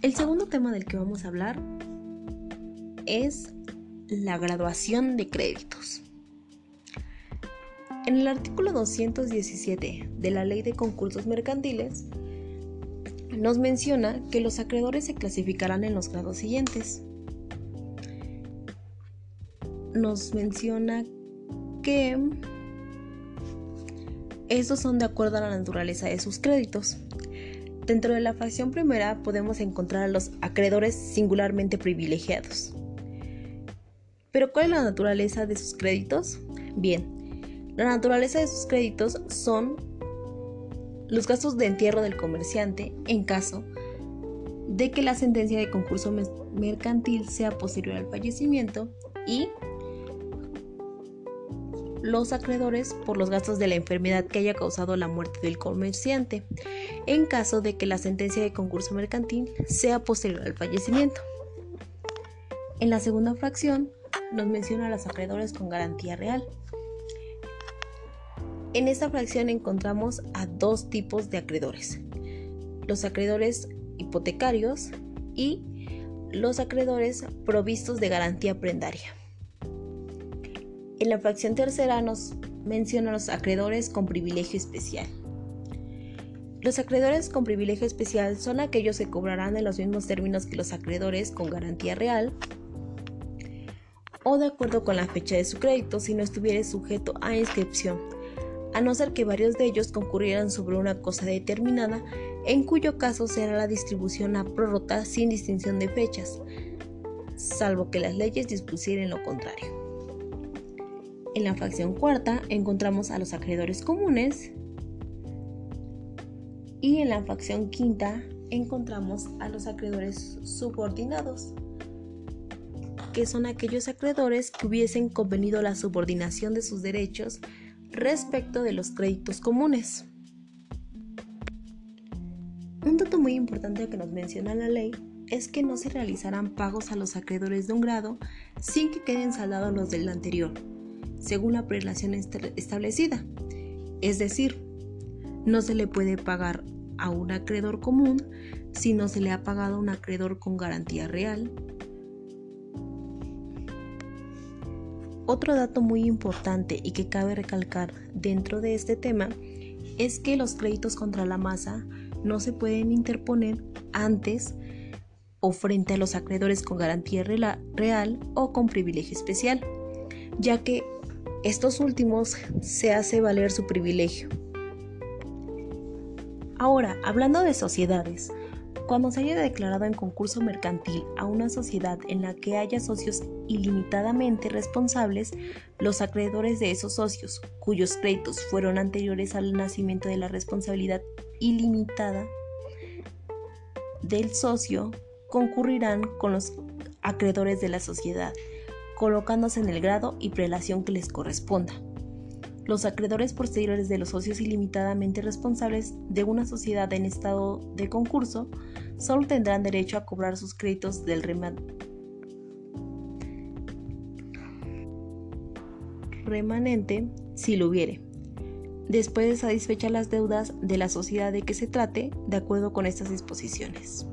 El segundo tema del que vamos a hablar es la graduación de créditos. En el artículo 217 de la Ley de Concursos Mercantiles nos menciona que los acreedores se clasificarán en los grados siguientes. Nos menciona que estos son de acuerdo a la naturaleza de sus créditos. Dentro de la fracción primera podemos encontrar a los acreedores singularmente privilegiados. Pero ¿cuál es la naturaleza de sus créditos? Bien, la naturaleza de sus créditos son los gastos de entierro del comerciante en caso de que la sentencia de concurso mercantil sea posterior al fallecimiento y los acreedores por los gastos de la enfermedad que haya causado la muerte del comerciante, en caso de que la sentencia de concurso mercantil sea posterior al fallecimiento. En la segunda fracción nos menciona a los acreedores con garantía real. En esta fracción encontramos a dos tipos de acreedores, los acreedores hipotecarios y los acreedores provistos de garantía prendaria. En la fracción tercera nos menciona los acreedores con privilegio especial. Los acreedores con privilegio especial son aquellos que cobrarán en los mismos términos que los acreedores con garantía real o de acuerdo con la fecha de su crédito si no estuviera sujeto a inscripción, a no ser que varios de ellos concurrieran sobre una cosa determinada, en cuyo caso será la distribución a prórrota sin distinción de fechas, salvo que las leyes dispusieran lo contrario. En la fracción cuarta encontramos a los acreedores comunes y en la fracción quinta encontramos a los acreedores subordinados, que son aquellos acreedores que hubiesen convenido la subordinación de sus derechos respecto de los créditos comunes. Un dato muy importante que nos menciona la ley es que no se realizarán pagos a los acreedores de un grado sin que queden saldados los del anterior según la prelación establecida. Es decir, no se le puede pagar a un acreedor común si no se le ha pagado a un acreedor con garantía real. Otro dato muy importante y que cabe recalcar dentro de este tema es que los créditos contra la masa no se pueden interponer antes o frente a los acreedores con garantía real o con privilegio especial, ya que estos últimos se hace valer su privilegio. Ahora, hablando de sociedades, cuando se haya declarado en concurso mercantil a una sociedad en la que haya socios ilimitadamente responsables, los acreedores de esos socios, cuyos créditos fueron anteriores al nacimiento de la responsabilidad ilimitada del socio, concurrirán con los acreedores de la sociedad colocándose en el grado y prelación que les corresponda. Los acreedores posteriores de los socios ilimitadamente responsables de una sociedad en estado de concurso solo tendrán derecho a cobrar sus créditos del remanente si lo hubiere, después de satisfechar las deudas de la sociedad de que se trate de acuerdo con estas disposiciones.